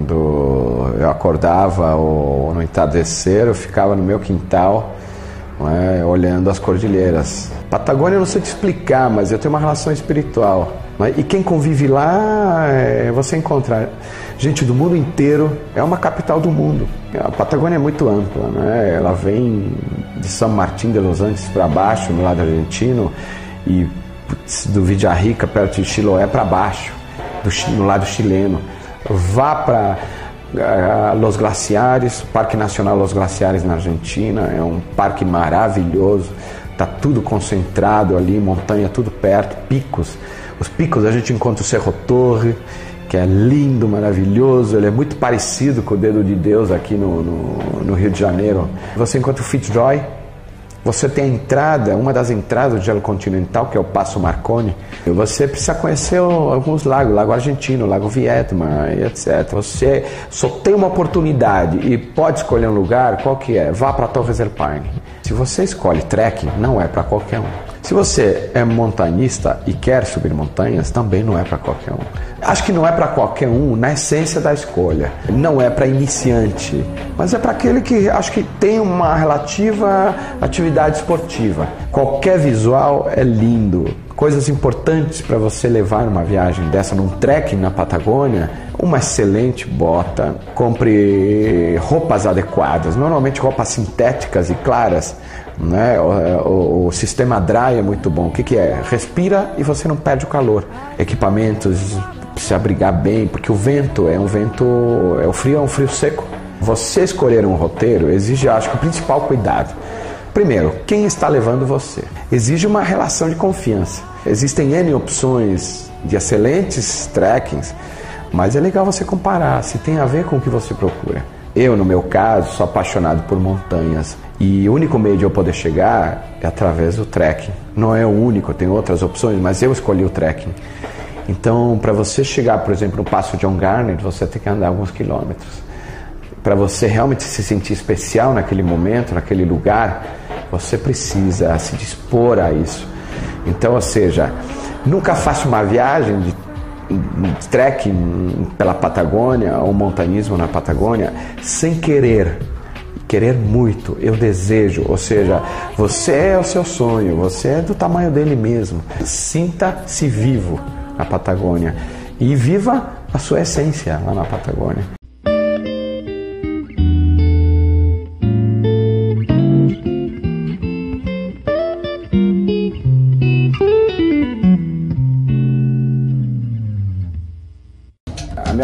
Quando eu acordava ou no entardecer, eu ficava no meu quintal é, olhando as cordilheiras. Patagônia eu não sei te explicar, mas eu tenho uma relação espiritual. Né? E quem convive lá, é, você encontra gente do mundo inteiro. É uma capital do mundo. A Patagônia é muito ampla, né? Ela vem de São Martín de los Andes para baixo, no lado argentino, e do Rica, perto de Chiloé, para baixo, do, no lado chileno. Vá para uh, Los Glaciares, Parque Nacional Los Glaciares na Argentina, é um parque maravilhoso, está tudo concentrado ali, montanha tudo perto, picos. Os picos a gente encontra o Cerro Torre, que é lindo, maravilhoso, ele é muito parecido com o dedo de Deus aqui no, no, no Rio de Janeiro. Você encontra o Fitzroy, você tem a entrada, uma das entradas do gelo continental, que é o Passo Marconi. Você precisa conhecer alguns lagos, Lago Argentino, Lago Vietnam, etc. Você só tem uma oportunidade e pode escolher um lugar, qual que é? Vá para Torres del Paine. Se você escolhe trekking, não é para qualquer um. Se você é montanhista e quer subir montanhas, também não é para qualquer um. Acho que não é para qualquer um na essência da escolha. Não é para iniciante, mas é para aquele que acho que tem uma relativa atividade esportiva. Qualquer visual é lindo. Coisas importantes para você levar numa viagem dessa, num trekking na Patagônia, uma excelente bota, compre roupas adequadas, normalmente roupas sintéticas e claras, né? O, o, o, sistema dry é muito bom. O que, que é? Respira e você não perde o calor. Equipamentos, se abrigar bem, porque o vento é um vento, é o frio é um frio seco. Você escolher um roteiro exige, acho que o principal cuidado. Primeiro, quem está levando você? Exige uma relação de confiança. Existem N opções de excelentes trekkings, mas é legal você comparar se tem a ver com o que você procura. Eu, no meu caso, sou apaixonado por montanhas e o único meio de eu poder chegar é através do trekking. Não é o único, tem outras opções, mas eu escolhi o trekking. Então, para você chegar, por exemplo, no Passo John Garnet, você tem que andar alguns quilômetros. Para você realmente se sentir especial naquele momento, naquele lugar, você precisa se dispor a isso. Então, ou seja, nunca faça uma viagem de trekking pela Patagônia ou montanismo na Patagônia sem querer querer muito, eu desejo, ou seja, você é o seu sonho, você é do tamanho dele mesmo. Sinta-se vivo na Patagônia e viva a sua essência lá na Patagônia.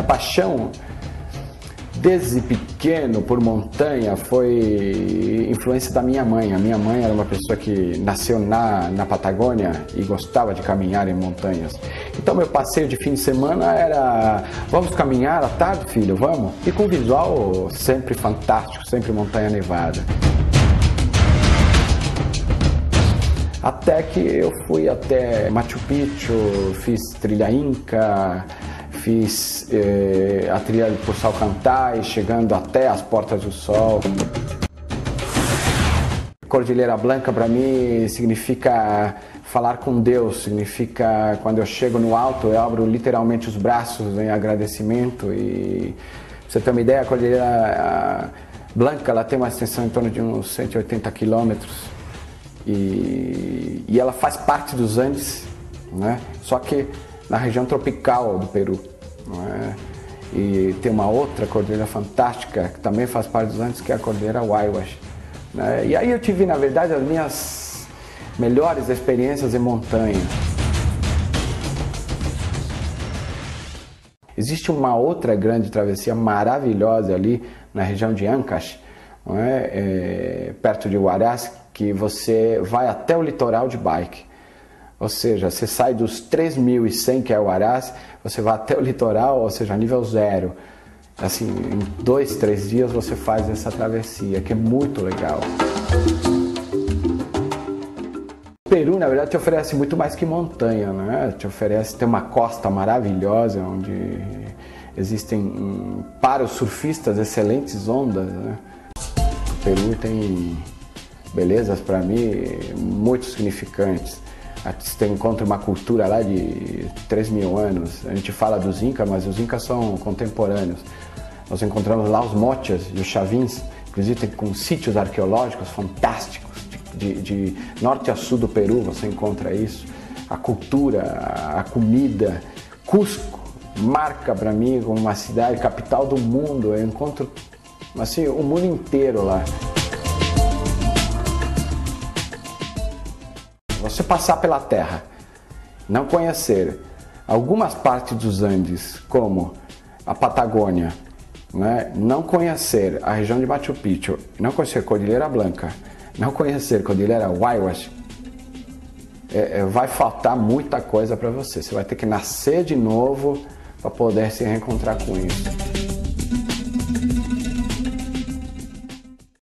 Paixão desde pequeno por montanha foi influência da minha mãe. A minha mãe era uma pessoa que nasceu na, na Patagônia e gostava de caminhar em montanhas. Então meu passeio de fim de semana era vamos caminhar à tarde, filho, vamos? E com visual sempre fantástico, sempre montanha nevada. Até que eu fui até Machu Picchu, fiz trilha Inca, fiz eh, a trilha por Salcantay, chegando até as Portas do Sol. Cordilheira Blanca para mim significa falar com Deus, significa quando eu chego no alto eu abro literalmente os braços em agradecimento e você ter uma ideia, a Cordilheira Blanca ela tem uma extensão em torno de uns 180 quilômetros e, e ela faz parte dos Andes, né? só que na região tropical do Peru é? E tem uma outra cordilheira fantástica que também faz parte dos Andes, que é a cordilheira Waiwash. Né? E aí eu tive, na verdade, as minhas melhores experiências em montanha. Existe uma outra grande travessia maravilhosa ali na região de Ancash, é? É, perto de Huaraz, que você vai até o litoral de bike. Ou seja, você sai dos 3.100 que é o Arás, você vai até o litoral, ou seja, nível zero. Assim, em dois, três dias você faz essa travessia, que é muito legal. O Peru, na verdade, te oferece muito mais que montanha, né? Te oferece, tem uma costa maravilhosa, onde existem, para os surfistas, excelentes ondas, né? O Peru tem belezas, para mim, muito significantes. Você encontra uma cultura lá de 3 mil anos. A gente fala dos Incas, mas os Incas são contemporâneos. Nós encontramos lá os mochas e os chavins, inclusive com sítios arqueológicos fantásticos, de, de, de norte a sul do Peru você encontra isso. A cultura, a comida, Cusco marca para mim como uma cidade capital do mundo. Eu encontro assim o mundo inteiro lá. Você passar pela Terra, não conhecer algumas partes dos Andes, como a Patagônia, né? não conhecer a região de Machu Picchu, não conhecer Cordilheira Blanca, não conhecer Cordilheira Huayhuas, é, é, vai faltar muita coisa para você. Você vai ter que nascer de novo para poder se reencontrar com isso.